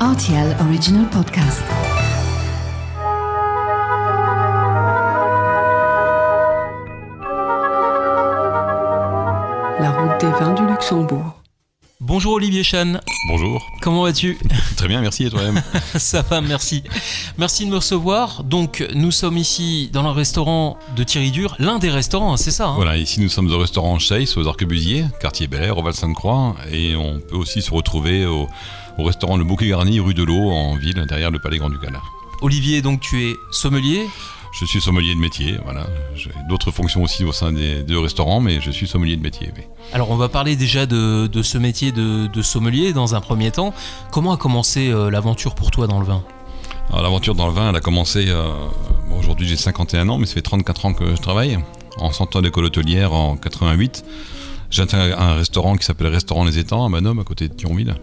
RTL Original Podcast. La route des vins du Luxembourg. Bonjour Olivier Chan, Bonjour. comment vas-tu? Très bien, merci et toi-même. Ça va, merci. Merci de me recevoir. Donc, nous sommes ici dans le restaurant de Thierry Dur, l'un des restaurants, hein, c'est ça hein voilà, ici nous sommes au restaurant Chase aux Arquebusiers, quartier Bel Air, au Val-Sainte-Croix, et on peut aussi se retrouver au, au restaurant Le Bouquet Garni, rue de l'Eau, en ville, derrière le Palais Grand-Ducal. Olivier, donc tu es sommelier. Je suis sommelier de métier, voilà. J'ai d'autres fonctions aussi au sein des deux restaurants, mais je suis sommelier de métier. oui. Alors, on va parler déjà de, de ce métier de, de sommelier dans un premier temps. Comment a commencé euh, l'aventure pour toi dans le vin? Alors l'aventure dans le vin, elle a commencé, euh, bon, aujourd'hui j'ai 51 ans, mais ça fait 34 ans que je travaille, en sortant d'école hôtelière en 88. J'ai intégré un restaurant qui s'appelle Restaurant Les Étangs à Manom, à côté de Thionville.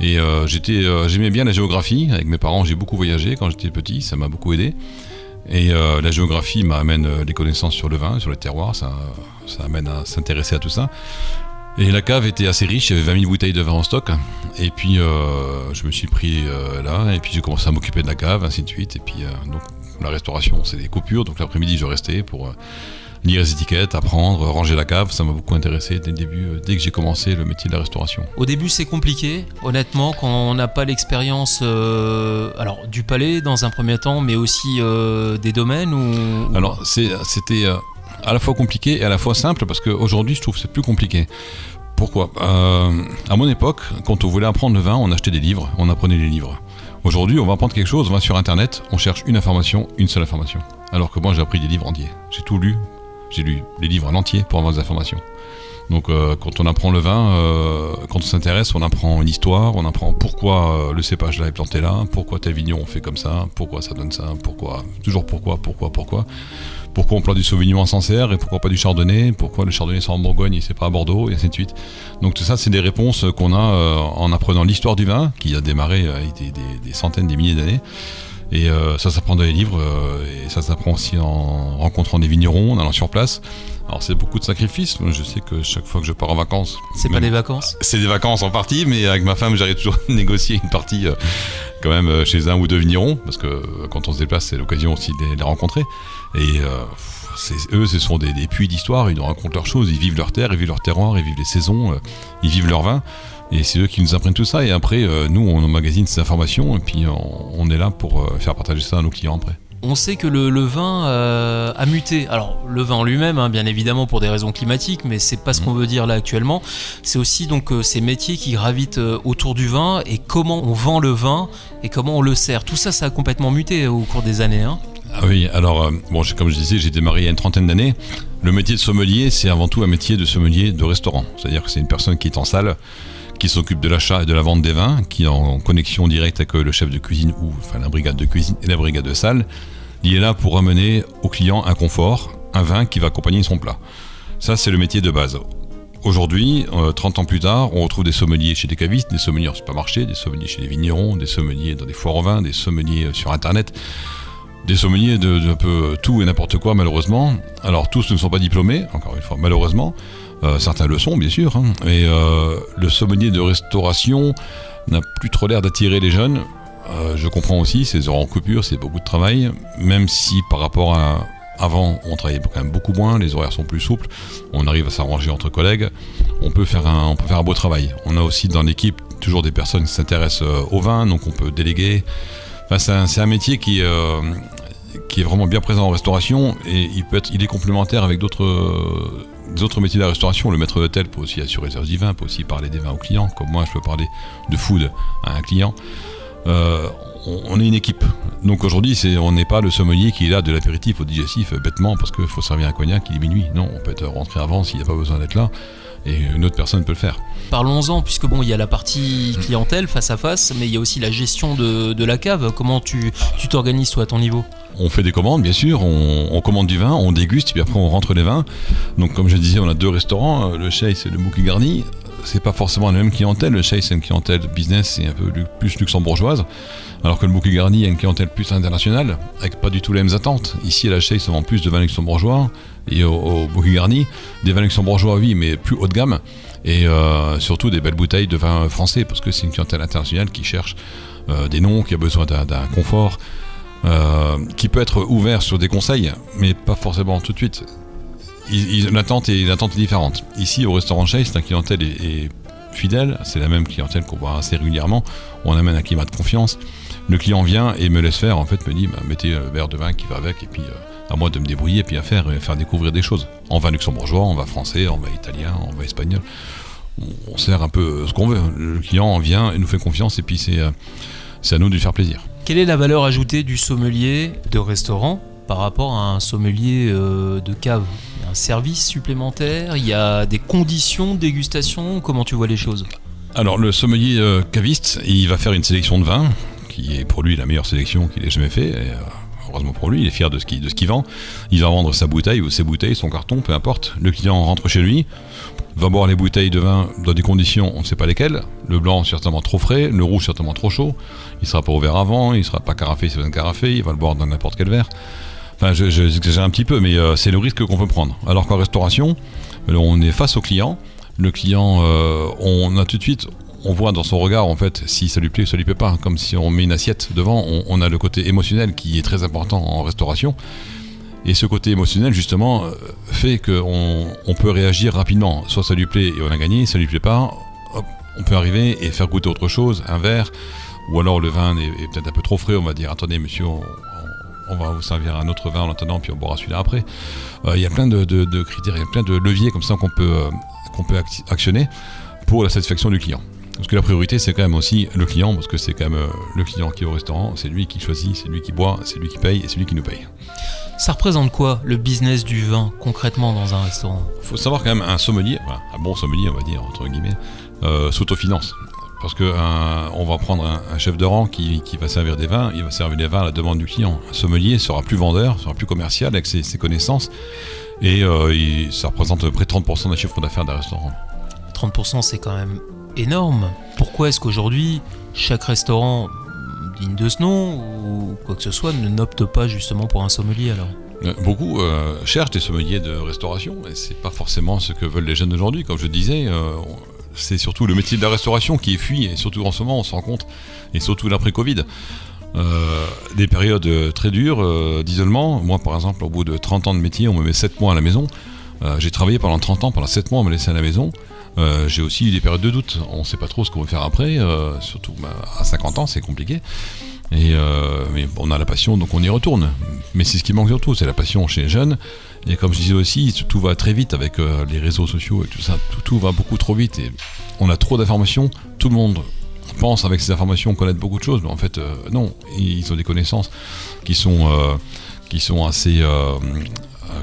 Et euh, j'étais, j'aimais bien la géographie. Avec mes parents, j'ai beaucoup voyagé quand j'étais petit, ça m'a beaucoup aidé. Et euh, la géographie m'amène euh, des connaissances sur le vin, sur les terroirs, ça, ça amène à s'intéresser à tout ça. Et la cave était assez riche, il y avait 20 000 bouteilles de vin en stock. Et puis euh, je me suis pris là, et puis j'ai commencé à m'occuper de la cave, ainsi de suite. Et puis donc la restauration, c'est des coupures. Donc l'après-midi, je restais pour lire les étiquettes, apprendre, ranger la cave. Ça m'a beaucoup intéressé dès le début, euh, dès que j'ai commencé le métier de la restauration. Au début, c'est compliqué, honnêtement, quand on n'a pas l'expérience euh, alors du palais dans un premier temps, mais aussi euh, des domaines ou Alors c'était euh, à la fois compliqué et à la fois simple parce qu'aujourd'hui je trouve que c'est plus compliqué. Pourquoi? À mon époque, quand on voulait apprendre le vin, on achetait des livres, on apprenait les livres. Aujourd'hui, on va apprendre quelque chose, on va sur internet, on cherche une information, une seule information. Alors que moi j'ai appris des livres entiers. J'ai tout lu, j'ai lu les livres en entier pour avoir des informations. Donc euh, quand on apprend le vin, euh, quand on s'intéresse, on apprend une histoire, on apprend pourquoi euh, le cépage là est planté là, pourquoi tel vigneron fait comme ça, pourquoi ça donne ça, pourquoi, toujours pourquoi, pourquoi, pourquoi. Pourquoi on plante du Sauvignon en Sancerre et pourquoi pas du Chardonnay Pourquoi le Chardonnay sort en Bourgogne et c'est pas à Bordeaux et ainsi de suite. Donc tout ça, c'est des réponses qu'on a en apprenant l'histoire du vin, qui a démarré avec des, des- des centaines, des milliers d'années. Et euh, ça s'apprend dans les livres euh, et ça s'apprend aussi en rencontrant des vignerons, en allant sur place. Alors c'est beaucoup de sacrifices. Moi, Je sais que chaque fois que je pars en vacances, c'est pas des vacances? c'est des vacances en partie, mais avec ma femme, j'arrive toujours à négocier une partie euh, quand même euh, chez un ou deux vignerons, parce que quand on se déplace, c'est l'occasion aussi de les, rencontrer. Et eux, ce sont des, des puits d'histoire, ils nous racontent leurs choses, ils vivent leur terre, ils vivent leur terroir, ils vivent les saisons, ils vivent leur vin. Et c'est eux qui nous apprennent tout ça. Et après, euh, nous, on emmagasine ces informations, et puis on, on est là pour euh, faire partager ça à nos clients après. On sait que le, le vin euh, a muté. Alors le vin en lui-même, hein, bien évidemment pour des raisons climatiques, mais c'est pas ce qu'on veut dire là actuellement. C'est aussi donc euh, ces métiers qui gravitent euh, autour du vin et comment on vend le vin et comment on le sert. Tout ça, ça a complètement muté euh, au cours des années. hein. Ah oui, alors, euh, bon, comme je disais, j'ai démarré il y a une trentaine d'années. Le métier de sommelier, c'est avant tout un métier de sommelier de restaurant. C'est-à-dire que c'est une personne qui est en salle, qui s'occupe de l'achat et de la vente des vins, qui est en connexion directe avec euh, le chef de cuisine ou enfin la brigade de cuisine et la brigade de salle. Il est là pour amener au client un confort, un vin qui va accompagner son plat. Ça, c'est le métier de base. Aujourd'hui, euh, 30 ans plus tard, on retrouve des sommeliers chez des cavistes, des sommeliers en supermarché, des sommeliers chez les vignerons, des sommeliers dans des foires au vin, des sommeliers euh, sur Internet des sommeliers de, un peu tout et n'importe quoi malheureusement. Alors tous ne sont pas diplômés, encore une fois malheureusement. Euh, certains le sont bien sûr. hein. Et euh, le sommelier de restauration n'a plus trop l'air d'attirer les jeunes. Euh, je comprends aussi, ces heures en coupure, c'est beaucoup de travail. Même si par rapport à avant, on travaillait quand même beaucoup moins, les horaires sont plus souples, on arrive à s'arranger entre collègues, on peut faire un, on peut faire un beau travail. On a aussi dans l'équipe toujours des personnes qui s'intéressent euh, au vin, donc on peut déléguer. Enfin, c'est un, c'est métier qui, euh, qui est vraiment bien présent en restauration et il, peut être, il est complémentaire avec d'autres euh, métiers de la restauration. Le maître d'hôtel peut aussi assurer le service du vin, peut aussi parler des vins aux clients, comme moi je peux parler de food à un client. Euh, on, est une équipe. Donc aujourd'hui, on n'est pas le sommelier qui est là de l'apéritif au digestif euh, bêtement parce qu'il faut servir un cognac, est minuit. Non, on peut être rentré avant s'il n'y a pas besoin d'être là et une autre personne peut le faire. Parlons-en, puisque bon, il y a la partie clientèle face à face, mais il y a aussi la gestion de, la cave. Comment tu tu t'organises toi à ton niveau? On fait des commandes, bien sûr, on, commande du vin, on déguste, puis après on rentre les vins. Donc comme je disais, on a deux restaurants, euh, le Chase et le Bouquet Garni. C'est pas forcément la même clientèle. Le Chase, c'est une clientèle business et un peu lu- plus luxembourgeoise, alors que le Bouquet Garni a une clientèle plus internationale, avec pas du tout les mêmes attentes. Ici, à la Chase, on vend plus de vins luxembourgeois, et au, au des vins luxembourgeois, oui, mais plus haut de gamme. et euh, surtout des belles bouteilles de vin français, parce que c'est une clientèle internationale qui cherche euh, des noms, qui a besoin d'un confort, euh, qui peut être ouvert sur des conseils, mais pas forcément tout de suite. L'attente est, différente. Ici, au restaurant Chase, la clientèle est, fidèle, c'est la même clientèle qu'on voit assez régulièrement. On amène un climat de confiance. Le client vient et me laisse faire, en fait, me dit bah, mettez un verre de vin qui va avec, et puis euh, à moi de me débrouiller, et puis à faire, faire découvrir des choses. En vin luxembourgeois, en vin français, en vin italien, en vin espagnol. On, on sert un peu ce qu'on veut. Le client vient et nous fait confiance, et puis c'est euh, à nous de lui faire plaisir. Quelle est la valeur ajoutée du sommelier de restaurant par rapport à un sommelier euh, de cave? Il y a un service supplémentaire? Il y a des conditions de dégustation? Comment tu vois les choses? Alors le sommelier euh, caviste, il va faire une sélection de vins, qui est pour lui la meilleure sélection qu'il ait jamais fait. Euh, heureusement pour lui, il est fier de ce qu'il qu'il vend. Il va vendre sa bouteille ou ses bouteilles, son carton, peu importe. Le client rentre chez lui, va boire les bouteilles de vin dans des conditions, on ne sait pas lesquelles. Le blanc certainement trop frais, le rouge certainement trop chaud. Il sera pas ouvert avant, il sera pas carafé, c'est pas carafé, il va le boire dans n'importe quel verre. Enfin, je- je- j'exagère un petit peu, mais euh, c'est le risque qu'on peut prendre. Alors qu'en restauration, on est face au client. Le client, euh, on a tout de suite, on voit dans son regard en fait si ça lui plaît ou ça lui plaît pas. Comme si on met une assiette devant, on, a le côté émotionnel qui est très important en restauration. Et ce côté émotionnel, justement, euh, fait qu'on on peut réagir rapidement. Soit ça lui plaît et on a gagné, ça lui plaît pas, on peut arriver et faire goûter autre chose, un verre, ou alors le vin est, peut-être un peu trop frais, on va dire attendez monsieur, on, va vous servir un autre vin en attendant, puis on boira celui-là après. Euh, Il y a plein de, critères, il y a plein de leviers comme ça qu'on peut, euh, qu'on peut acti- actionner pour la satisfaction du client. Parce que la priorité, c'est quand même aussi le client, parce que c'est quand même euh, le client qui est au restaurant, c'est lui qui choisit, c'est lui qui boit, c'est lui qui paye et c'est lui qui nous paye. Ça représente quoi le business du vin concrètement dans un restaurant? Faut savoir quand même un sommelier, un bon sommelier on va dire entre guillemets, euh, s'autofinance. Parce que un- on va prendre un, un chef de rang qui, qui va servir des vins, il va servir des vins à la demande du client. Un sommelier sera plus vendeur, sera plus commercial avec ses, ses connaissances, et euh, il- ça représente à peu près 30% des chiffres d'affaires d'un restaurant. 30% c'est quand même énorme. Pourquoi est-ce qu'aujourd'hui chaque restaurant digne de ce nom ou quoi que ce soit ne n'opte pas justement pour un sommelier alors? Euh, Beaucoup euh, cherchent des sommeliers de restauration, et c'est pas forcément ce que veulent les jeunes d'aujourd'hui. Comme je disais, euh, c'est surtout le métier de la restauration qui est fui, et surtout en ce moment, on se rend compte, et surtout l'après-Covid. Des périodes très dures d'isolement. Moi, par exemple, au bout de 30 ans de métier, on me met 7 mois à la maison. J'ai travaillé pendant 30 ans, pendant 7 mois, on me laissait à la maison. Euh, j'ai aussi eu des périodes de doute. On ne sait pas trop ce qu'on va faire après, euh, surtout bah, à 50 ans, c'est compliqué. Et euh, mais on a la passion, donc on y retourne. Mais c'est ce qui manque surtout, c'est la passion chez les jeunes. Et comme je disais aussi, tout va très vite avec les réseaux sociaux et tout ça. Tout, tout va beaucoup trop vite et on a trop d'informations. Tout le monde pense avec ces informations connaître beaucoup de choses, mais en fait, non. Ils ont des connaissances qui sont, qui sont assez,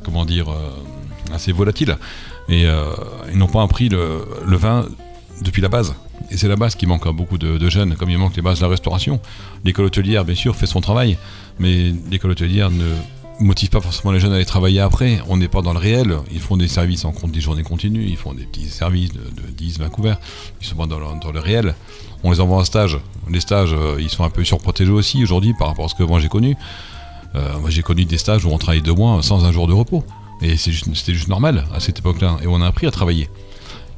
comment dire, assez volatiles. Et euh, ils n'ont pas appris le, vin depuis la base. Et c'est la base qui manque à beaucoup de, jeunes, comme il manque les bases de la restauration. L'école hôtelière, bien sûr, fait son travail, mais l'école hôtelière ne motive pas forcément les jeunes à aller travailler après. On n'est pas dans le réel. Ils font des services en compte des journées continues, ils font des petits services de, de 10, 20 couverts. Ils sont pas dans le, dans le réel. On les envoie en stage. Les stages, euh, ils sont un peu surprotégés aussi aujourd'hui par rapport à ce que moi j'ai connu. Euh, moi j'ai connu des stages où on travaille deux mois sans un jour de repos. Et c'était juste normal à cette époque-là. Et on a appris à travailler.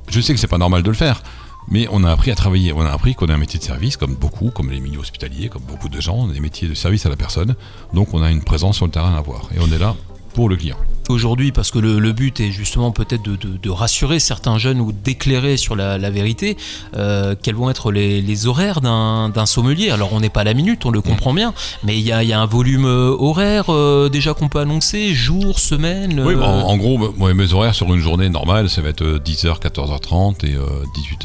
Je sais que c'est pas normal de le faire, mais on a appris à travailler. On a appris qu'on a un métier de service, comme beaucoup, comme les milieux hospitaliers, comme beaucoup de gens, on des métiers de service à la personne. Donc on a une présence sur le terrain à avoir. Et on est là pour le client. aujourd'hui parce que le, le but est justement peut-être de, de- de rassurer certains jeunes ou d'éclairer sur la, la vérité euh, quels vont être les, les horaires d'un sommelier. Alors on n'est pas à la minute, on le comprend bien, mais il y a, il y a un volume euh, horaire euh, déjà qu'on peut annoncer, jour, semaine. Oui, bah, en, en gros, moi, mes horaires sur une journée normale, ça va être euh, 10h, 14h30 et euh,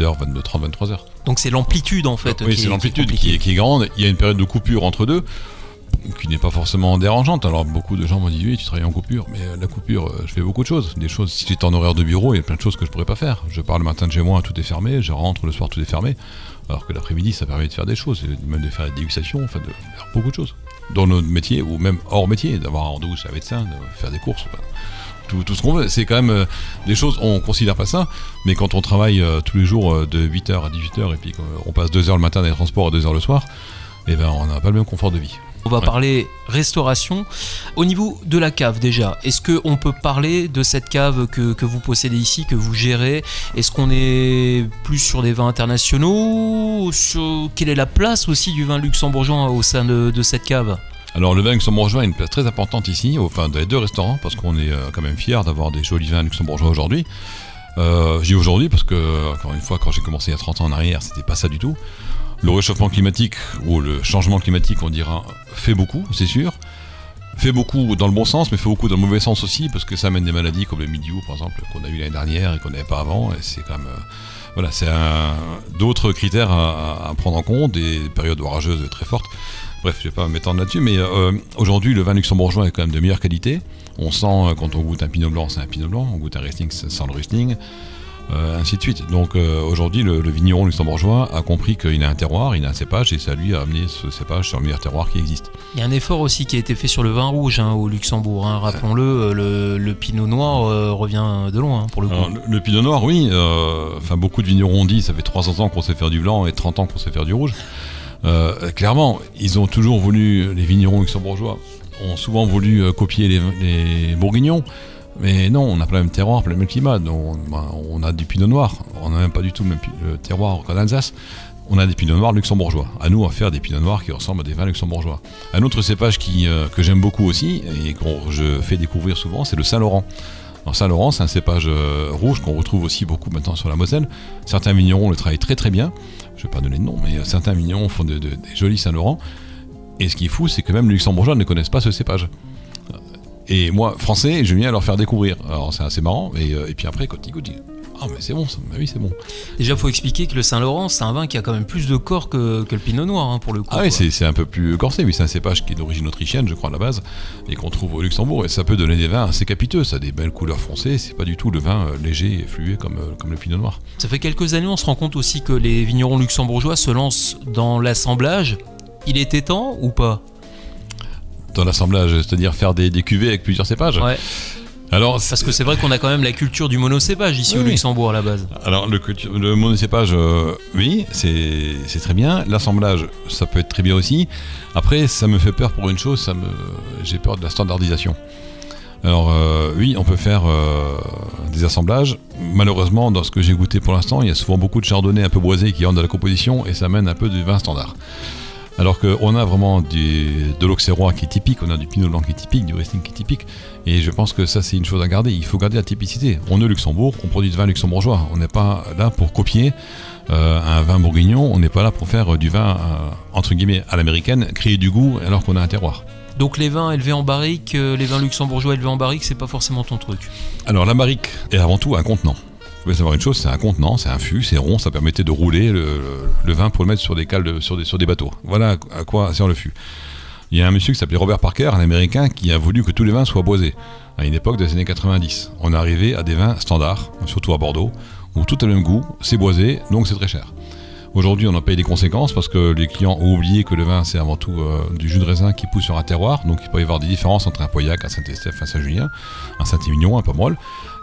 18h, 22h30, 23h. donc c'est l'amplitude en fait. oui, c'est est- l'amplitude qui est grande. Il y a une période de coupure entre deux qui n'est pas forcément dérangeante. Alors beaucoup de gens m'ont dit oui, tu travailles en coupure, mais euh, la coupure, euh, je fais beaucoup de choses. Des choses, si j'étais en horaire de bureau, il y a plein de choses que je pourrais pas faire. Je pars le matin de chez moi, tout est fermé. Je rentre le soir, tout est fermé. Alors que l'après-midi, ça permet de faire des choses, même de faire des dégustations, enfin de faire beaucoup de choses. Dans notre métier ou même hors métier, d'avoir un rendez-vous chez un médecin, de faire des courses. Tout, ce qu'on veut, c'est quand même euh, des choses, on considère pas ça, mais quand on travaille tous les jours de 8h à 18h et puis qu'on passe 2h le matin dans les transports et 2h le soir, eh ben, on n'a pas le même confort de vie. On va Ouais. parler restauration. Au niveau de la cave déjà, est-ce qu'on peut parler de cette cave que, que vous possédez ici, que vous gérez? Est-ce qu'on est plus sur des vins internationaux? Sur... Quelle est la place aussi du vin luxembourgeois au sein de, de cette cave? Alors le vin luxembourgeois a une place très importante ici, enfin dans les deux restaurants, parce qu'on est euh, quand même fiers d'avoir des jolis vins luxembourgeois aujourd'hui. Euh, je dis aujourd'hui parce que, encore une fois, quand j'ai commencé il y a 30 ans en arrière, c'était pas ça du tout. Le réchauffement climatique, ou le changement climatique, on dira, fait beaucoup, c'est sûr. Fait beaucoup dans le bon sens, mais fait beaucoup dans le mauvais sens aussi, parce que ça amène des maladies comme le milieu, par exemple, qu'on a eu l'année dernière et qu'on n'avait pas avant. Et c'est quand même. euh, voilà, c'est d'autres critères à, prendre en compte, des périodes orageuses très fortes. Bref, je vais pas m'étendre là-dessus, mais euh, aujourd'hui, le vin luxembourgeois est quand même de meilleure qualité. On sent, euh, quand on goûte un pinot blanc, c'est un pinot blanc, on goûte un Riesling, ça sent le Riesling, euh, ainsi de suite. Donc euh, aujourd'hui, le, le vigneron luxembourgeois a compris qu'il a un terroir, il a un cépage, et c'est à lui à amener ce cépage sur le meilleur terroir qui existe. Il y a un effort aussi qui a été fait sur le vin rouge hein, au Luxembourg. hein. Rappelons-le, euh, le, le pinot noir euh, revient de loin hein, pour le coup. Alors, le, le pinot noir, oui, enfin beaucoup de vignerons ont dit, ça fait 300 ans qu'on sait faire du blanc et 30 ans qu'on sait faire du rouge. Clairement, ils ont toujours voulu, les vignerons luxembourgeois ont souvent voulu copier les, les bourguignons. Mais non, on n'a pas le même terroir, pas le même climat. Donc, ben, on a du pinot noir. On n'a même pas du tout le même terroir qu'en Alsace. On a des pinots noirs luxembourgeois. À nous à faire des pinots noirs qui ressemblent à des vins luxembourgeois. Un autre cépage euh, que j'aime beaucoup aussi et que je fais découvrir souvent, c'est le Saint-Laurent. Saint-Laurent, c'est un cépage euh, rouge qu'on retrouve aussi beaucoup maintenant sur la Moselle. Certains vignerons le travaillent très très bien. Je ne vais pas donner de nom, mais euh, certains vignerons font de- de- des jolis Saint-Laurent. Et ce qui est fou, c'est que même les luxembourgeois ne connaissent pas ce cépage. Et moi, français, je viens leur faire découvrir. Alors c'est assez marrant. Et, euh, et puis après, ils disent Ah, mais c'est bon, ça. Bah oui, c'est bon. Déjà, il faut expliquer que le Saint-Laurent, c'est un vin qui a quand même plus de corps que, que le pinot noir hein, pour le coup. Ah oui, c'est un peu plus corsé, mais c'est un cépage qui est d'origine autrichienne, je crois, à la base, et qu'on trouve au Luxembourg. Et ça peut donner des vins assez capiteux. Ça a des belles couleurs foncées. C'est pas du tout le vin euh, léger et fluet comme, euh, comme le pinot noir. Ça fait quelques années, on se rend compte aussi que les vignerons luxembourgeois se lancent dans l'assemblage. Il était temps ou pas? Dans l'assemblage, c'est-à-dire faire des, des cuvées avec plusieurs cépages. Ouais. Alors, Parce que c'est vrai qu'on a quand même la culture du monocépage ici Oui, au. Luxembourg à la base. Alors le, monocépage, euh, oui, c'est très bien. L'assemblage, ça peut être très bien aussi. Après, ça me fait peur pour une chose, ça me, j'ai peur de la standardisation. Alors euh, oui, on peut faire euh, des assemblages. Malheureusement, dans ce que j'ai goûté pour l'instant, il y a souvent beaucoup de chardonnay un peu boisé qui rentrent dans la composition et ça mène un peu du vin standard. Alors qu'on a vraiment du, de l'auxerrois qui est typique, on a du pinot blanc qui est typique, du Riesling qui est typique. Et je pense que ça, c'est une chose à garder. Il faut garder la typicité. On est Luxembourg, on produit du vin luxembourgeois. On n'est pas là pour copier euh, un vin bourguignon. On n'est pas là pour faire euh, du vin, euh, entre guillemets, à l'américaine, créer du goût alors qu'on a un terroir. Donc les vins élevés en barrique, euh, les vins luxembourgeois élevés en barrique, c'est pas forcément ton truc. Alors la barrique est avant tout un contenant. Pouvez savoir une chose, c'est un contenant, c'est un fût, c'est rond, ça permettait de rouler le, vin pour le mettre sur des cales, sur, des, bateaux. Voilà à quoi sert le fût. Il y a un monsieur qui s'appelait Robert Parker, un américain, qui a voulu que tous les vins soient boisés. À une époque des années 90. On est arrivé à des vins standards, surtout à Bordeaux, où tout a le même goût, c'est boisé, donc c'est très cher. Aujourd'hui, on en paye des conséquences parce que les clients ont oublié que le vin, c'est avant tout euh, du jus de raisin qui pousse sur un terroir. Donc, il peut y avoir des différences entre un Pauillac, un Saint-Estèphe, un Saint-Julien, un Saint-Émilion, un Pomerol.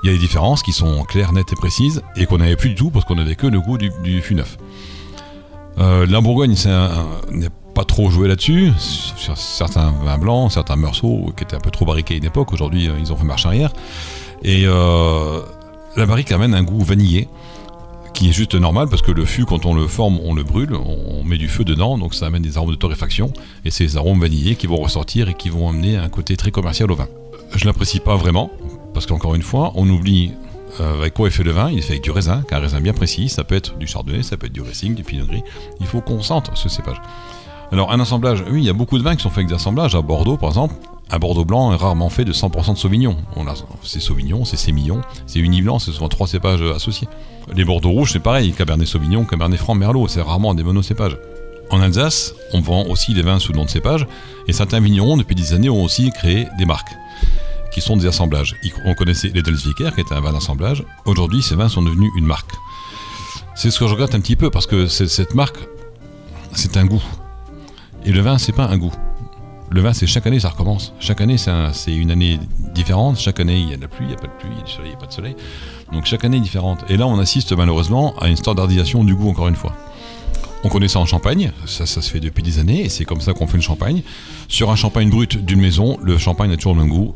Il y a des différences qui sont claires, nettes et précises et qu'on n'avait plus du tout parce qu'on n'avait que le goût du, fût neuf. Euh, la Bourgogne c'est n'est pas trop joué là-dessus. Sur certains vins blancs, certains meursault qui étaient un peu trop barriqués à une époque. Aujourd'hui, euh, ils ont fait marche arrière. Et euh, la barrique amène un goût vanillé qui est juste normal parce que le fût, quand on le forme, on le brûle, on met du feu dedans, donc ça amène des arômes de torréfaction et ces arômes vanillés qui vont ressortir et qui vont amener un côté très commercial au vin. Je l'apprécie pas vraiment parce qu'encore une fois, on oublie euh, avec quoi est fait le vin. Il est fait avec du raisin, qu'un raisin bien précis. Ça peut être du chardonnay, ça peut être du Riesling, du pinot gris. Il faut qu'on sente ce cépage. Alors un assemblage, oui, il y a beaucoup de vins qui sont faits avec des assemblages. À Bordeaux, par exemple, un Bordeaux blanc est rarement fait de 100% de Sauvignon. C'est Sauvignon, c'est Sémillon, c'est Uni blanc, c'est souvent trois cépages associés. Les Bordeaux rouges, c'est pareil, Cabernet Sauvignon, Cabernet Franc, Merlot, c'est rarement des monocépages. En Alsace, on vend aussi des vins sous nom de cépage, et certains vignerons, depuis des années, ont aussi créé des marques, qui sont des assemblages. On connaissait l'Edelsviker, qui était un vin d'assemblage. Aujourd'hui, ces vins sont devenus une marque. C'est ce que je regrette un petit peu, parce que cette marque, c'est un goût. Et le vin, c'est pas un goût. Le vin, c'est chaque année, ça recommence. Chaque année, c'est un- c'est une année différente. Chaque année, il y a de la pluie, il n'y a pas de pluie, il y a du soleil, il n'y a pas de soleil. Donc chaque année est différente. Et là, on assiste malheureusement à une standardisation du goût, encore une fois. On connaît ça en Champagne, ça, ça se fait depuis des années, et c'est comme ça qu'on fait le champagne. Sur un champagne brut d'une maison, le champagne a toujours le même goût,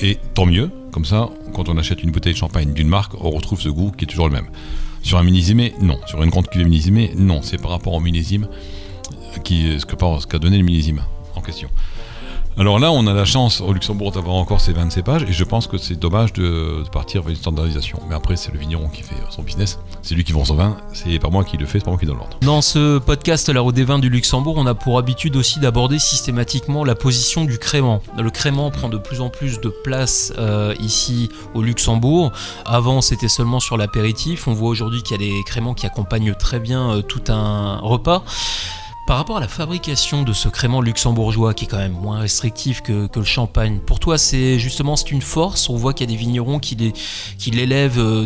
et tant mieux, comme ça, quand on achète une bouteille de champagne d'une marque, on retrouve ce goût qui est toujours le même. Sur un millésimé, non. Sur une grande cuvée millésimée, non. C'est par rapport au millésime qui, ce qu'a donné le millésime en question. Alors là, on a la chance au Luxembourg d'avoir encore ces 20 cépages et je pense que c'est dommage de, partir vers une standardisation. Mais après, c'est le vigneron qui fait son business. C'est lui qui vend son vin. C'est pas moi qui le fais, c'est pas moi qui donne l'ordre. Dans ce podcast La Route des vins du Luxembourg, on a pour habitude aussi d'aborder systématiquement la position du crément. Le crément prend de plus en plus de place euh, ici au Luxembourg. Avant, c'était seulement sur l'apéritif. On voit aujourd'hui qu'il y a des créments qui accompagnent très bien euh, tout un repas. Par rapport à la fabrication de ce crément luxembourgeois qui est quand même moins restrictif que, le champagne, pour toi c'est justement c'est une force? On voit qu'il y a des vignerons qui, l'élèvent euh,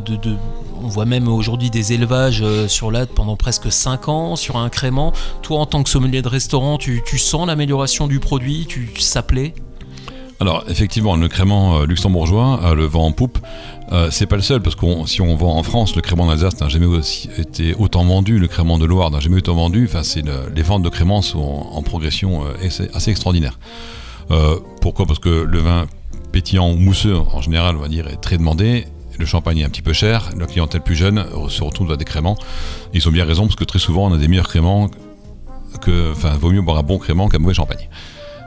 On voit même aujourd'hui des élevages euh, sur l'âne pendant presque 5 ans sur un crément. Toi en tant que sommelier de restaurant, tu, sens l'amélioration du produit? Tu, Ça alors effectivement, le crément euh, luxembourgeois, le vent en poupe, euh, c'est pas le seul, parce que si on vend en France, le crément d'Alsace n'a jamais été autant vendu, le crément de Loire n'a jamais été autant vendu. Enfin, c'est les ventes de crément sont en, progression euh, assez, extraordinaire. Euh, pourquoi? Parce que le vin pétillant ou mousseux, en général, on va dire, est très demandé. Le champagne est un petit peu cher. La clientèle plus jeune se retrouve dans des créments. Ils ont bien raison, parce que très souvent, on a des meilleurs créments que. Enfin, vaut mieux boire un bon crément qu'un mauvais champagne.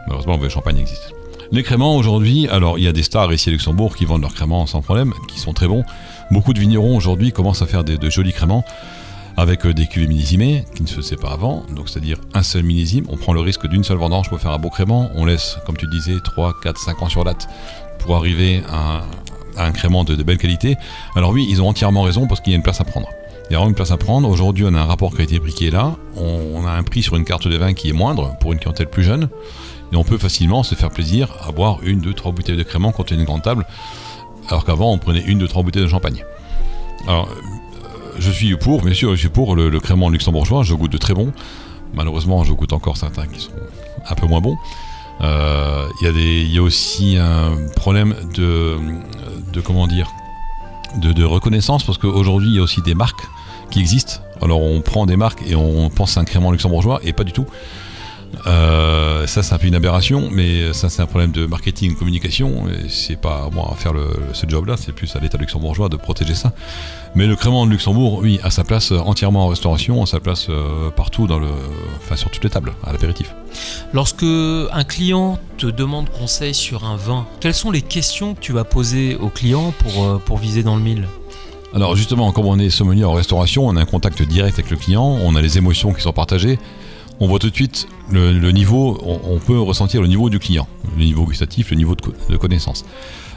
Malheureusement, le mauvais champagne existe. Les créments aujourd'hui, alors il y a des stars ici à Luxembourg qui vendent leurs créments sans problème, qui sont très bons. Beaucoup de vignerons aujourd'hui commencent à faire de jolis créments avec euh, des cuvées millésimées qui ne se faisaient pas avant, donc c'est-à-dire un seul millésime. On prend le risque d'une seule vendange pour faire un beau crément. On laisse, comme tu disais, 3, 4, 5 ans sur date pour arriver à, un crément de, belle qualité. Alors oui, ils ont entièrement raison parce qu'il y a une place à prendre. Il y a vraiment une place à prendre. Aujourd'hui, on a un rapport qualité-prix qui est là. On, a un prix sur une carte de vin qui est moindre pour une clientèle plus jeune. Et on peut facilement se faire plaisir à boire une, deux, trois bouteilles de crément quand on a une grande table, alors qu'avant on prenait une, deux, trois bouteilles de champagne. Alors, euh, je suis pour, bien sûr, je suis pour le, crément luxembourgeois, je goûte de très bon. Malheureusement, je goûte encore certains qui sont un peu moins bons. Euh, il y, a aussi un problème de, de comment dire, de reconnaissance, parce qu'aujourd'hui, il y a aussi des marques qui existent. Alors, on prend des marques et on pense à un crément luxembourgeois, et pas du tout. Euh, ça, c'est un peu une aberration, mais ça, c'est un problème de marketing, communication. Et c'est pas à moi à faire ce job-là, c'est plus à l'État luxembourgeois de protéger ça. Mais le crément de Luxembourg, oui, a sa place entièrement en restauration, a sa place euh, partout, dans le, enfin, sur toutes les tables, à l'apéritif. Lorsque un client te demande conseil sur un vin, quelles sont les questions que tu vas poser au client pour, euh, pour viser dans le mille? Alors justement, comme on est sommelier en restauration, on a un contact direct avec le client, on a les émotions qui sont partagées on voit tout de suite le, niveau, on, peut ressentir le niveau du client, le niveau gustatif, le niveau de, connaissance.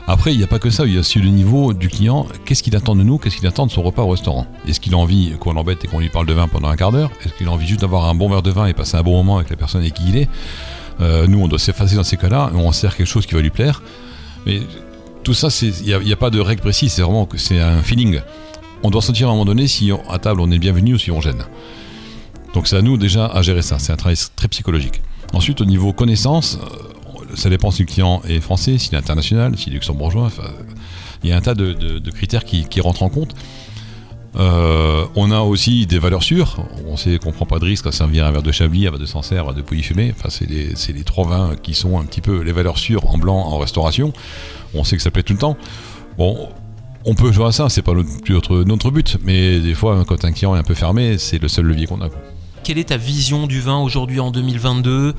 Après, il n'y a pas que ça, il y a aussi le niveau du client, qu'est-ce qu'il attend de nous, qu'est-ce qu'il attend de son repas au restaurant? Est-ce qu'il a envie qu'on l'embête et qu'on lui parle de vin pendant un quart d'heure? Est-ce qu'il a envie juste d'avoir un bon verre de vin et passer un bon moment avec la personne avec qui il est? Euh, Nous, on doit s'effacer dans ces cas-là, on sert quelque chose qui va lui plaire. Mais tout ça, il n'y a, pas de règle précise, c'est vraiment c'est un feeling. On doit sentir à un moment donné si à table on est bienvenu ou si on gêne. Donc c'est à nous déjà à gérer ça, c'est un travail très psychologique. Ensuite au niveau connaissance, euh, ça dépend si le client est français, s'il est international, s'il est luxembourgeois, il y a un tas de, critères qui, rentrent en compte. Euh, on a aussi des valeurs sûres. On sait qu'on prend pas de risque à servir un verre de Chablis, un verre de Sancerre, un de Pouilly fumé. Enfin, c'est les, trois vins qui sont un petit peu les valeurs sûres en blanc en restauration. On sait que ça plaît tout le temps. Bon, on peut jouer à ça, c'est pas notre, notre but. Mais des fois, quand un client est un peu fermé, c'est le seul levier qu'on a. Quelle est ta vision du vin aujourd'hui en 2022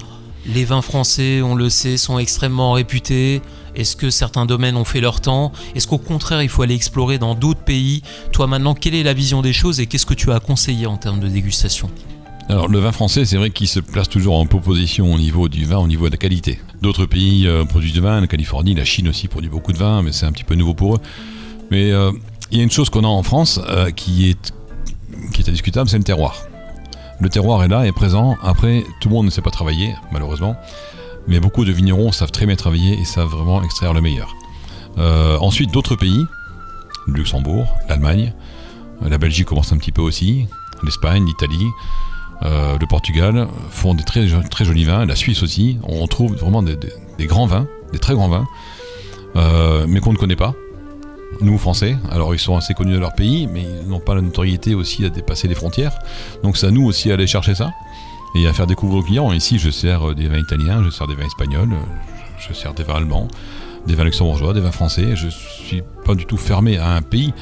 Les vins français, on le sait, sont extrêmement réputés. Est-ce que certains domaines ont fait leur temps? Est-ce qu'au contraire, il faut aller explorer dans d'autres pays? Toi maintenant, quelle est la vision des choses et qu'est-ce que tu as conseillé en termes de dégustation? Alors le vin français, c'est vrai qu'il se place toujours en proposition au niveau du vin, au niveau de la qualité. D'autres pays euh, produisent du vin, la Californie, la Chine aussi produit beaucoup de vin, mais c'est un petit peu nouveau pour eux. Mais euh, il y a une chose qu'on a en France euh, qui, est, qui est indiscutable, c'est le terroir. Le terroir est là, est présent. Après, tout le monde ne sait pas travailler, malheureusement. Mais beaucoup de vignerons savent très bien travailler et savent vraiment extraire le meilleur. Euh, ensuite, d'autres pays, le Luxembourg, l'Allemagne, euh, la Belgique commence un petit peu aussi, l'Espagne, l'Italie, euh, le Portugal font des très, très jolis vins, la Suisse aussi. On trouve vraiment des, grands vins, des très grands vins, mais qu'on ne connaît pas. Nous Français. Alors ils sont assez connus de leur pays, mais ils n'ont pas la notoriété aussi à dépasser les frontières. Donc c'est à nous aussi à aller chercher ça et à faire découvrir aux clients. Ici, je sers des vins italiens, je sers des vins espagnols, je sers des vins allemands, des vins luxembourgeois, des vins français. Je suis pas du tout fermé à un pays.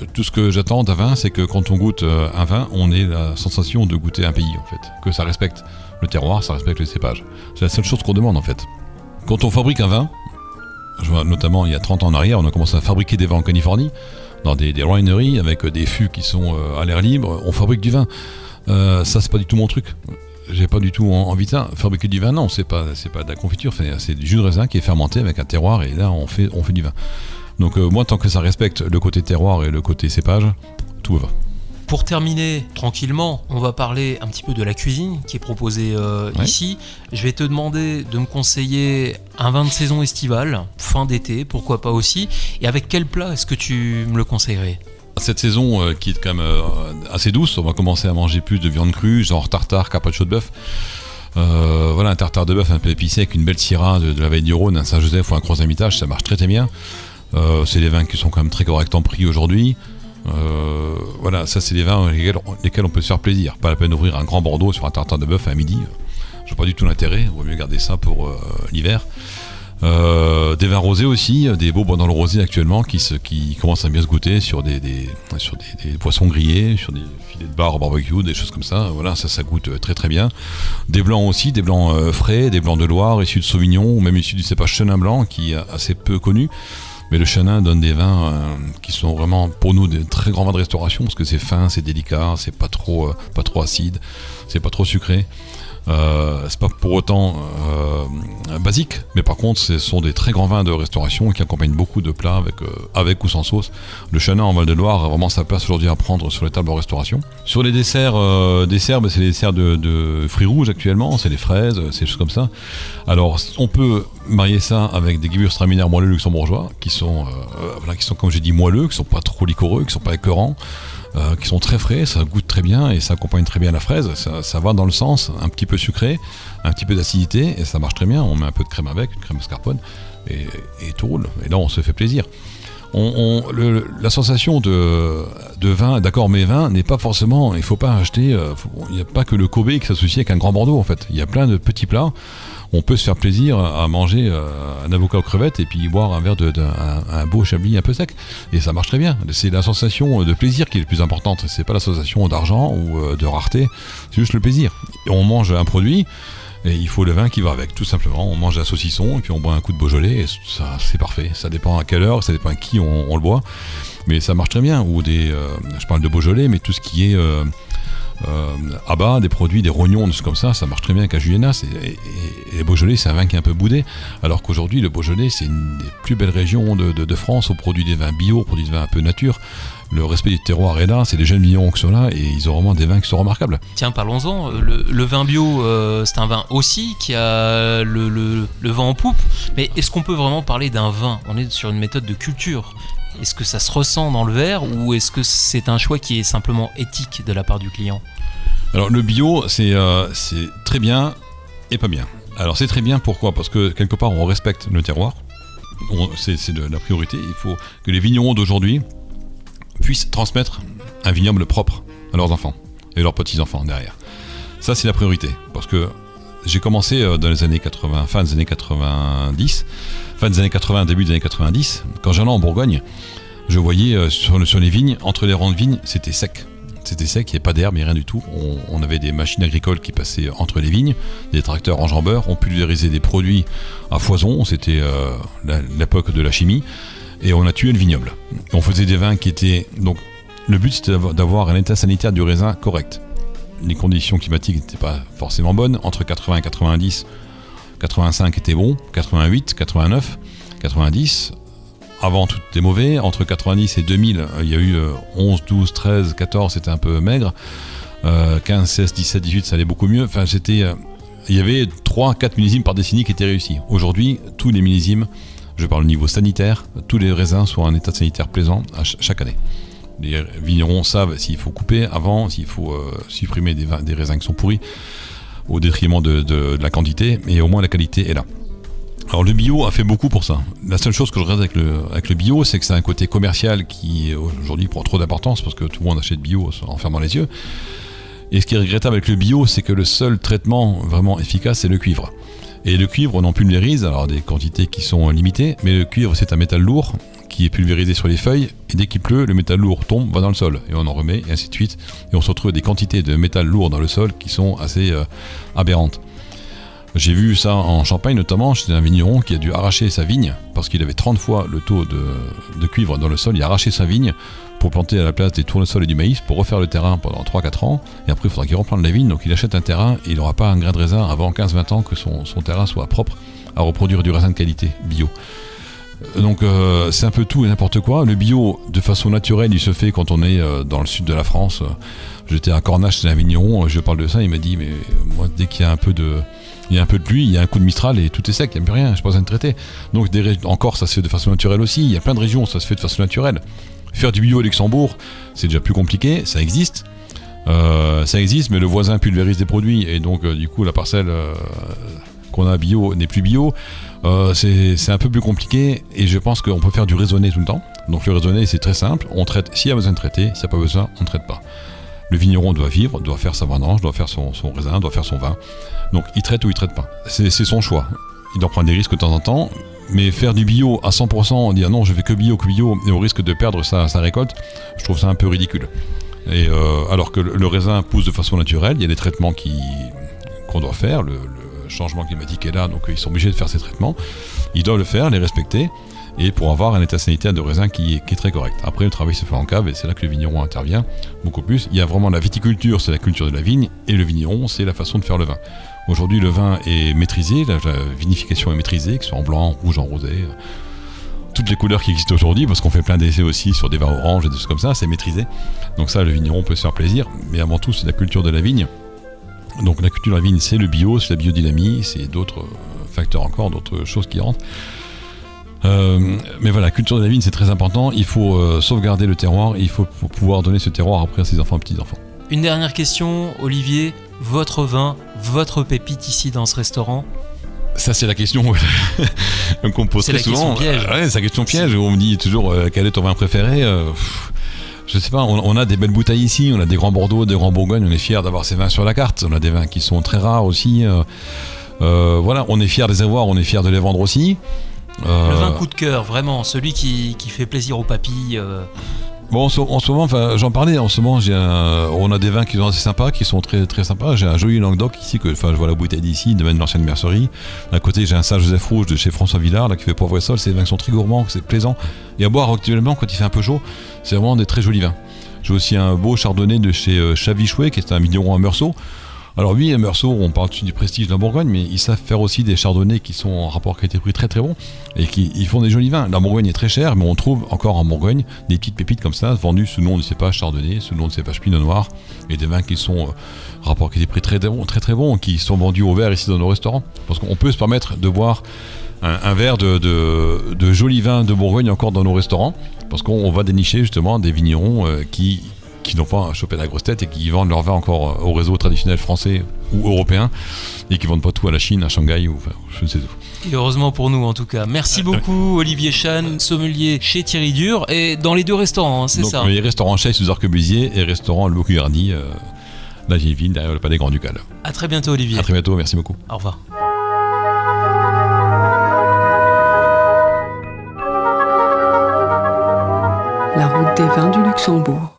Euh, Tout ce que j'attends d'un vin, c'est que quand on goûte euh, un vin, on ait la sensation de goûter un pays en fait, que ça respecte le terroir, ça respecte les cépages. C'est la seule chose qu'on demande en fait. Quand on fabrique un vin, je vois notamment il y a 30 ans en arrière, on a commencé à fabriquer des vins en Californie, dans des, des wineries avec des fûts qui sont euh, à l'air libre. On fabrique du vin. Euh, ça, c'est pas du tout mon truc. J'ai pas du tout en- envie de ça. Fabriquer du vin, non, c'est pas, c'est pas de la confiture, c'est du jus de raisin qui est fermenté avec un terroir et là, on fait, on fait du vin. Donc, euh, moi, tant que ça respecte le côté terroir et le côté cépage, tout va. Pour terminer tranquillement, on va parler un petit peu de la cuisine qui est proposée euh, Ouais. ici. Je vais te demander de me conseiller un vin de saison estivale, fin d'été, pourquoi pas aussi. Et avec quel plat est-ce que tu me le conseillerais? Cette saison euh, qui est quand même euh, assez douce, on va commencer à manger plus de viande crue, genre tartare, carpaccio de bœuf. Euh, voilà, un tartare de bœuf un peu épicé avec une belle syrah de, de la veille du Rhône, un Saint-Joseph ou un Croix-Hermitage, ça marche très très bien. C'est des vins qui sont quand même très corrects en prix aujourd'hui. Euh, voilà, ça c'est des vins lesquels, on peut se faire plaisir. Pas la peine d'ouvrir un grand Bordeaux sur un tartare de bœuf à midi. Je pas du tout l'intérêt. Vaut mieux garder ça pour euh, l'hiver. Euh, des vins rosés aussi, des beaux dans le rosé actuellement qui, commencent à bien se goûter sur des, poissons grillés, sur des filets de bar au barbecue, des choses comme ça. Voilà, ça, ça goûte très très bien. Des blancs aussi, des blancs frais, des blancs de Loire, issus de Sauvignon, ou même issus du cépage Chenin blanc qui est assez peu connu. Mais le Chenin donne des vins euh, qui sont vraiment pour nous des très grands vins de restauration parce que c'est fin, c'est délicat, c'est pas trop, euh, pas trop acide, c'est pas trop sucré. Euh, c'est pas pour autant euh, basique, mais par contre, ce sont des très grands vins de restauration qui accompagnent beaucoup de plats avec, euh, avec ou sans sauce. Le Chenin en Val-de-Loire a vraiment sa place aujourd'hui à prendre sur les tables de restauration. Sur les desserts, euh, desserts bah, c'est les desserts de, fruits rouges actuellement, c'est les fraises, c'est choses comme ça. Alors, on peut marier ça avec des gewürztraminer moelleux luxembourgeois qui sont, voilà, qui sont comme j'ai dit moelleux, qui sont pas trop liquoreux, qui sont pas écœurants. Euh, qui sont très frais, ça goûte très bien et ça accompagne très bien la fraise. Ça, va dans le sens un petit peu sucré, un petit peu d'acidité et ça marche très bien. On met un peu de crème avec, une crème mascarpone et, tout roule. Et là, on se fait plaisir. On, on- la sensation de, de vin, d'accord, mais vin n'est pas forcément. Il faut pas acheter. euh, Il n'y a pas que le Kobe qui s'associe avec un grand Bordeaux en fait. Il y a plein de petits plats. On peut se faire plaisir à manger euh, un avocat aux crevettes et puis boire un verre de, un, beau chablis un peu sec et ça marche très bien. C'est la sensation de plaisir qui est le plus importante. C'est pas la sensation d'argent ou euh, de rareté. C'est juste le plaisir. On mange un produit. Et il faut le vin qui va avec, tout simplement. On mange un saucisson et puis on boit un coup de Beaujolais ça, c'est parfait. Ça dépend à quelle heure, ça dépend à qui on, le boit. Mais ça marche très bien. Ou des, euh, je parle de Beaujolais, mais tout ce qui est euh, à bas, des produits, des rognons, des choses comme ça, ça marche très bien avec un Juliana. Et, Beaujolais, c'est un vin qui est un peu boudé. Alors qu'aujourd'hui, le Beaujolais, c'est une des plus belles régions de, France. On produit des vins bio, on produit des vins un peu nature. Le respect du terroir est là, c'est les jeunes vignerons qui sont là et ils ont vraiment des vins qui sont remarquables. Tiens, parlons-en. Le, vin bio, euh, c'est un vin aussi qui a le, le- le en poupe. Mais est-ce qu'on peut vraiment parler d'un vin? On est sur une méthode de culture. Est-ce que ça se ressent dans le verre ou est-ce que c'est un choix qui est simplement éthique de la part du client? Alors le bio, c'est euh, très bien et pas bien. Alors c'est très bien pourquoi? Parce que quelque part on respecte le terroir. C'est la priorité. Il faut que les vignerons d'aujourd'hui puissent transmettre un vignoble propre à leurs enfants et leurs petits-enfants derrière. Ça c'est la priorité. Parce que j'ai commencé euh, dans les années 80, fin des années 90, fin des années 80, début des années 90. Quand j'allais en Bourgogne, je voyais euh, sur, le- sur les vignes, entre les rangs de vignes, c'était sec. C'était sec, il n'y avait pas d'herbe, il rien du tout. On, avait des machines agricoles qui passaient entre les vignes, des tracteurs enjambeurs, on pulvérisait des produits à foison, c'était euh, l'époque de la chimie, et on a tué le vignoble. On faisait des vins qui étaient... Donc le but c'était d'avoir un état sanitaire du raisin correct. Les conditions climatiques n'étaient pas forcément bonnes, entre 80 et 90, 85 était bon, 88, 89, 90, avant tout était mauvais. Entre 90 et 2000, euh, il y a eu euh, 11, 12, 13, 14, c'était un peu maigre. Euh, 15, 16, 17, 18, ça allait beaucoup mieux. Enfin, c'était, euh, il y avait 3, 4 millésimes par décennie qui étaient réussis. Aujourd'hui, tous les millésimes, je parle au niveau sanitaire, tous les raisins sont en état sanitaire plaisant chaque année. Les vignerons savent s'il faut couper avant, s'il faut euh, supprimer des, raisins qui sont pourris, au détriment de, la quantité, et au moins la qualité est là. Alors le bio a fait beaucoup pour ça. La seule chose que je regrette avec le, avec le bio, c'est que c'est un côté commercial qui aujourd'hui prend trop d'importance parce que tout le monde achète bio en fermant les yeux. Et ce qui est regrettable avec le bio, c'est que le seul traitement vraiment efficace, c'est le cuivre. Et le cuivre, on en pulvérise, alors des quantités qui sont limitées, mais le cuivre, c'est un métal lourd qui est pulvérisé sur les feuilles, et dès qu'il pleut, le métal lourd tombe, va dans le sol, et on en remet, et ainsi de suite. Et on se retrouve des quantités de métal lourd dans le sol qui sont assez euh, aberrantes. J'ai vu ça en Champagne notamment, c'était un vigneron qui a dû arracher sa vigne parce qu'il avait 30 fois le taux de, cuivre dans le sol. Il a arraché sa vigne pour planter à la place des tournesols et du maïs pour refaire le terrain pendant 3-4 ans. Et après, il faudra qu'il replante la vigne. Donc il achète un terrain et il n'aura pas un grain de raisin avant 15-20 ans que son, terrain soit propre à reproduire du raisin de qualité bio. Donc euh, c'est un peu tout et n'importe quoi. Le bio, de façon naturelle, il se fait quand on est euh, dans le sud de la France. J'étais à Cornache, c'est un vigneron, je parle de ça, il m'a dit, mais moi, dès qu'il y a un peu de il y a un peu de pluie, il y a un coup de Mistral et tout est sec, il n'y a plus rien, je pas besoin de traiter. Donc encore ça se fait de façon naturelle aussi, il y a plein de régions où ça se fait de façon naturelle. Faire du bio au Luxembourg, c'est déjà plus compliqué, ça existe. Euh, ça existe, mais le voisin pulvérise des produits et donc euh, du coup la parcelle euh, qu'on a bio n'est plus bio. C'est un peu plus compliqué et je pense qu'on peut faire du raisonné tout le temps. Donc le raisonné c'est très simple, on traite s'il y a besoin de traiter, s'il n'y a pas besoin, on ne traite pas. Le vigneron doit vivre, doit faire sa vendange, doit faire son, raisin, doit faire son vin. Donc il traite ou il traite pas. C'est son choix. Il doit prendre des risques de temps en temps, mais faire du bio à 100%, dire non, je fais que bio, que bio, et au risque de perdre sa, récolte, je trouve ça un peu ridicule. Et euh, alors que le, raisin pousse de façon naturelle, il y a des traitements qu'on doit faire. Changement climatique est là, donc ils sont obligés de faire ces traitements. Ils doivent le faire, les respecter et pour avoir un état sanitaire de raisin qui est, très correct. Après, le travail se fait en cave et c'est là que le vigneron intervient beaucoup plus. Il y a vraiment la viticulture, c'est la culture de la vigne, et le vigneron, c'est la façon de faire le vin. Aujourd'hui, le vin est maîtrisé, la, vinification est maîtrisée, que ce soit en blanc, rouge, en rosé. Euh, toutes les couleurs qui existent aujourd'hui, parce qu'on fait plein d'essais aussi sur des vins oranges et des choses comme ça, c'est maîtrisé. Donc ça, le vigneron peut se faire plaisir, mais avant tout, c'est la culture de la vigne. Donc la culture de la vigne, c'est le bio, c'est la biodynamie, c'est d'autres euh, facteurs encore, d'autres choses qui rentrent. Euh, mais voilà, culture de la vigne, c'est très important. Il faut euh, sauvegarder le terroir il faut pouvoir donner ce terroir après à ses enfants et petits-enfants. Une dernière question, Olivier. Votre vin, votre pépite ici dans ce restaurant? Ça, c'est la question qu'on pose très souvent. Piège. Ouais, c'est la question piège. On me dit toujours euh, quel est ton vin préféré Je sais pas, on, a des belles bouteilles ici, on a des grands Bordeaux, des grands Bourgogne, on est fiers d'avoir ces vins sur la carte. On a des vins qui sont très rares aussi. voilà, on est fiers de les avoir, on est fiers de les vendre aussi. Le vin coup de cœur, vraiment, celui qui, fait plaisir aux papilles. Bon, en ce, moment, j'en parlais, en ce moment, on a des vins qui sont assez sympas, qui sont très, très sympas. J'ai un joli Languedoc ici, que, enfin, je vois la bouteille d'ici, de l'ancienne mercerie. À côté, j'ai un Saint-Joseph Rouge de chez François Villard, là, qui fait poivre et sol. Ces vins sont très gourmands, c'est plaisant. Et à boire actuellement, quand il fait un peu chaud, c'est vraiment des très jolis vins. J'ai aussi un beau chardonnay de chez euh, Chavichouet, qui est un vigneron à Meursault. Alors oui, Meursault, on parle du prestige de la Bourgogne, mais ils savent faire aussi des chardonnays qui sont en rapport qualité-prix très très bon et qui font des jolis vins. La Bourgogne est très chère, mais on trouve encore en Bourgogne des petites pépites comme ça, vendues sous le nom de cépage chardonnay, sous le nom de cépage pinot noir, et des vins qui sont euh, rapport qualité-prix très, très très très bons, qui sont vendus au verre ici dans nos restaurants. Parce qu'on peut se permettre de boire un, verre de, de, jolis vins de Bourgogne encore dans nos restaurants, parce qu'on va dénicher justement des vignerons euh, qui qui n'ont pas chopé la grosse tête et qui vendent leur vin encore euh, au réseau traditionnel français ou européen et qui vendent pas tout à la Chine, à Shanghai ou je ne sais où. Et heureusement pour nous en tout cas. Merci beaucoup Olivier Chan, sommelier chez Thierry Dur et dans les deux restaurants, hein, c'est ça Les restaurants Chais sous Arquebusier et restaurant Le Bocuse euh, la vieille ville derrière le Palais Grand Ducal. À très bientôt Olivier. À très bientôt, merci beaucoup. Au revoir. La route des vins du Luxembourg.